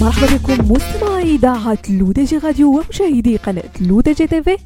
مرحبا بكم مستمعي اذاعه لودجي راديو ومشاهدي قناة لودجي تيفي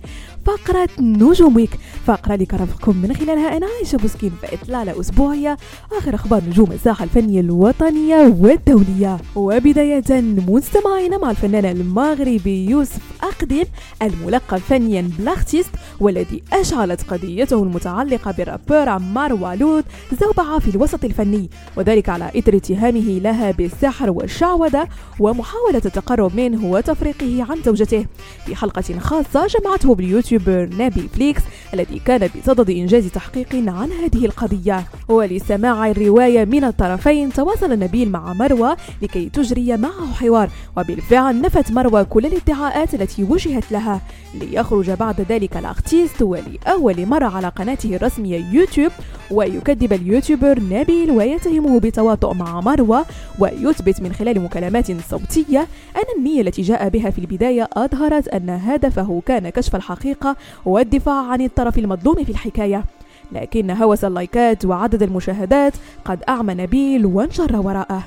فقرة نجوم week فقرة اللي كنرافقكم من خلالها أنا عايشة بوسكين في إطلالة أسبوعية. آخر أخبار نجوم الساحة الفنية الوطنية والدولية. وبداية مستمعين مع الفنان المغربي يوسف أقديم الملقب فنيا ب Lartiste والذي أشعلت قضيته المتعلقة بالرابر عمار والود زوبعة في الوسط الفني. وذلك على إثر اتهامه لها بالسحر والشعوذة ومحاولة التقرب منه وتفريقه عن زوجته. في حلقة خاصة جمعته ب ال YouTuber نبيل فليكس الذي كان بصدد إنجاز تحقيق عن هذه القضية. ولسماع الرواية من الطرفين تواصل نبيل مع مروة لكي تجري معه حوار وبالفعل نفت مروة كل الادعاءات التي وجهت لها. ليخرج بعد ذلك Lartiste ولأول مرة على قناته الرسمية يوتيوب ويكذب اليوتيوبر نبيل ويتهمه بتواطؤ مع مروة ويثبت من خلال مكالمات صوتية أن النية التي جاء بها في البداية أظهرت أن هدفه كان كشف الحقيقة والدفاع عن الطرف المظلوم في الحكاية. لكن هوس اللايكات وعدد المشاهدات قد أعمى نبيل وانجر وراءه.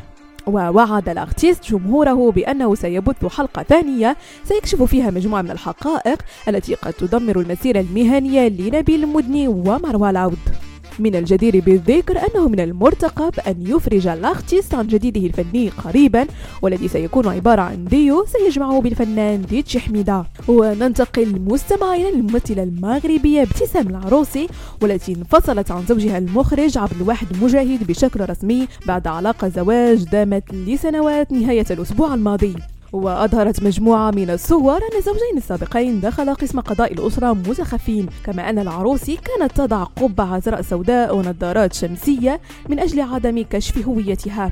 ووعد الأرتيست جمهوره بأنه سيبث حلقة ثانية سيكشف فيها مجموعة من الحقائق التي قد تدمر المسيرة المهنية لنبيل المدني ومروى العود. من الجدير بالذكر أنه من المرتقب أن يفرج الارتيست عن جديده الفني قريبا والذي سيكون عبارة عن ديو سيجمعه بالفنان دي جي حميدة. وننتقل مستمعين للممثلة المغربية ابتسام العروسي والتي انفصلت عن زوجها المخرج عبد الواحد مجاهد بشكل رسمي بعد علاقة زواج دامت لسنوات نهاية الأسبوع الماضي. وأظهرت مجموعة من الصور أن الزوجين السابقين دخل قسم قضاء الأسرة مزخفين كما أن العروس كانت تضع قبعة زرق سوداء ونظارات شمسية من أجل عدم كشف هويتها.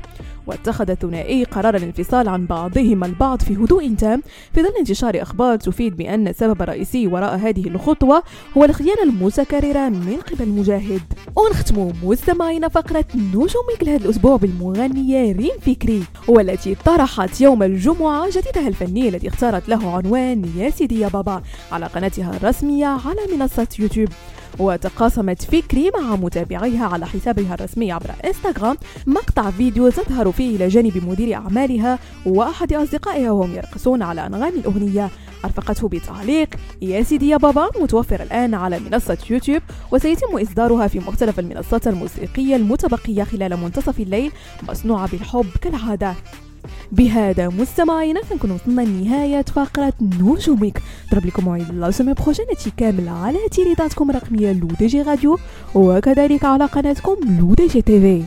واتخذ الثنائي قرار الانفصال عن بعضهما البعض في هدوء تام. في ظل انتشار أخبار تفيد بأن السبب الرئيسي وراء هذه الخطوة هو الخيانة المتكررة من قبل مجاهد ونختم مستمعين فقرة نجوم لهذا الأسبوع بالمغنية ريم فكري والتي طرحت يوم الجمعة جديدها الفني الذي اختارت له عنوان يا سيدي يا بابا على قناتها الرسمية على منصة يوتيوب. وتقاسمت فكري مع متابعيها على حسابها الرسمي عبر إنستغرام مقطع فيديو تظهر فيه إلى جانب مدير أعمالها وأحد أصدقائها وهم يرقصون على أنغام الأغنية. أرفقته بتعليق يا سيدي يا بابا متوفر الآن على منصة يوتيوب وسيتم إصدارها في مختلف المنصات الموسيقية المتبقية خلال منتصف الليل مصنوعة بالحب كالعادة. بهذا مستمعينا نكون وصلنا لنهاية فقرة نجومك ضرب لكم موعد لا سومي بروجين كامل على تيريداتكم الرقمية لو دي جي راديو وكذلك على قناتكم لو دي جي تيفي